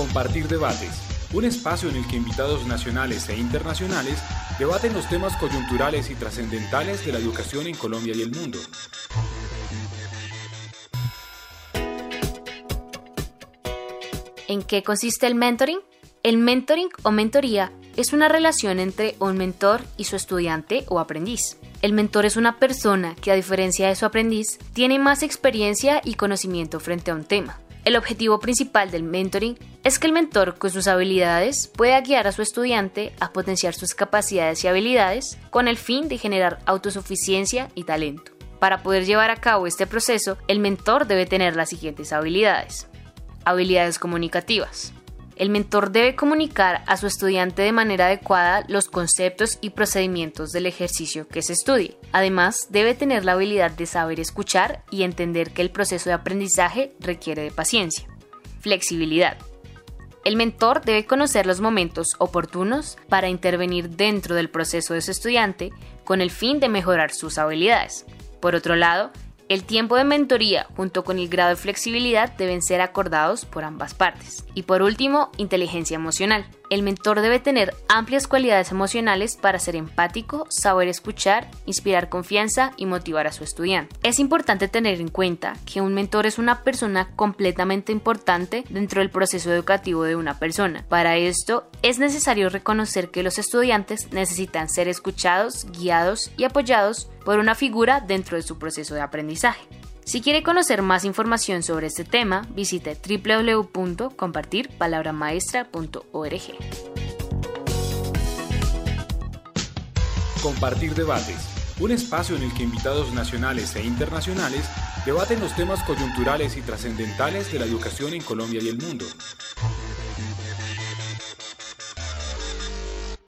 Compartir debates, un espacio en el que invitados nacionales e internacionales debaten los temas coyunturales y trascendentales de la educación en Colombia y el mundo. ¿En qué consiste el mentoring? El mentoring o mentoría es una relación entre un mentor y su estudiante o aprendiz. El mentor es una persona que a diferencia de su aprendiz tiene más experiencia y conocimiento frente a un tema. El objetivo principal del mentoring es que el mentor con sus habilidades pueda guiar a su estudiante a potenciar sus capacidades y habilidades con el fin de generar autosuficiencia y talento. Para poder llevar a cabo este proceso, el mentor debe tener las siguientes habilidades. Habilidades comunicativas. El mentor debe comunicar a su estudiante de manera adecuada los conceptos y procedimientos del ejercicio que se estudie. Además, debe tener la habilidad de saber escuchar y entender que el proceso de aprendizaje requiere de paciencia. Flexibilidad. El mentor debe conocer los momentos oportunos para intervenir dentro del proceso de su estudiante con el fin de mejorar sus habilidades. Por otro lado, el tiempo de mentoría junto con el grado de flexibilidad deben ser acordados por ambas partes. Y por último, inteligencia emocional. El mentor debe tener amplias cualidades emocionales para ser empático, saber escuchar, inspirar confianza y motivar a su estudiante. Es importante tener en cuenta que un mentor es una persona completamente importante dentro del proceso educativo de una persona. Para esto, es necesario reconocer que los estudiantes necesitan ser escuchados, guiados y apoyados por una figura dentro de su proceso de aprendizaje. Si quiere conocer más información sobre este tema, visite www.compartirpalabramaestra.org. Compartir debates, un espacio en el que invitados nacionales e internacionales debaten los temas coyunturales y trascendentales de la educación en Colombia y el mundo.